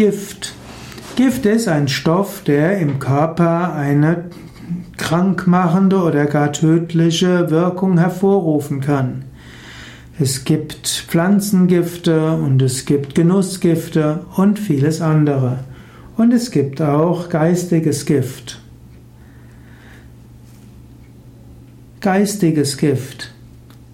Gift. Gift ist ein Stoff, der im Körper eine krankmachende oder gar tödliche Wirkung hervorrufen kann. Es gibt Pflanzengifte und es gibt Genussgifte und vieles andere. Und es gibt auch geistiges Gift. Geistiges Gift.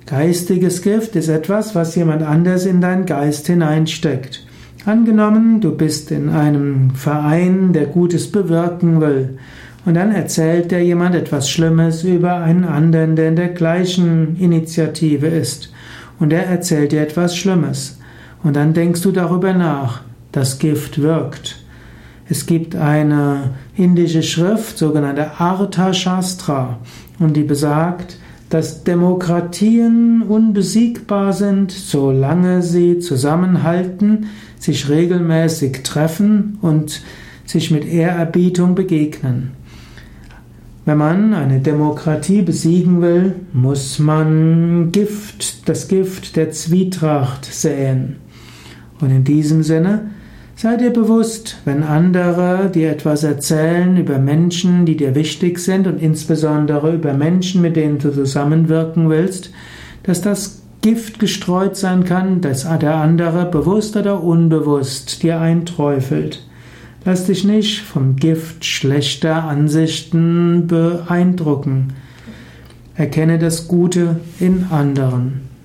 Geistiges Gift ist etwas, was jemand anders in deinen Geist hineinsteckt. Angenommen, du bist in einem Verein, der Gutes bewirken will, und dann erzählt dir jemand etwas Schlimmes über einen anderen, der in der gleichen Initiative ist und er erzählt dir etwas Schlimmes. Und dann denkst du darüber nach. Das Gift wirkt. Es gibt eine indische Schrift, sogenannte Artha Shastra, und die besagt, dass Demokratien unbesiegbar sind, solange sie zusammenhalten, sich regelmäßig treffen und sich mit Ehrerbietung begegnen. Wenn man eine Demokratie besiegen will, muss man Gift, das Gift der Zwietracht säen. Und in diesem Sinne, sei dir bewusst, wenn andere dir etwas erzählen über Menschen, die dir wichtig sind und insbesondere über Menschen, mit denen du zusammenwirken willst, dass das Gift gestreut sein kann, dass der andere bewusst oder unbewusst dir einträufelt. Lass dich nicht vom Gift schlechter Ansichten beeindrucken. Erkenne das Gute in anderen.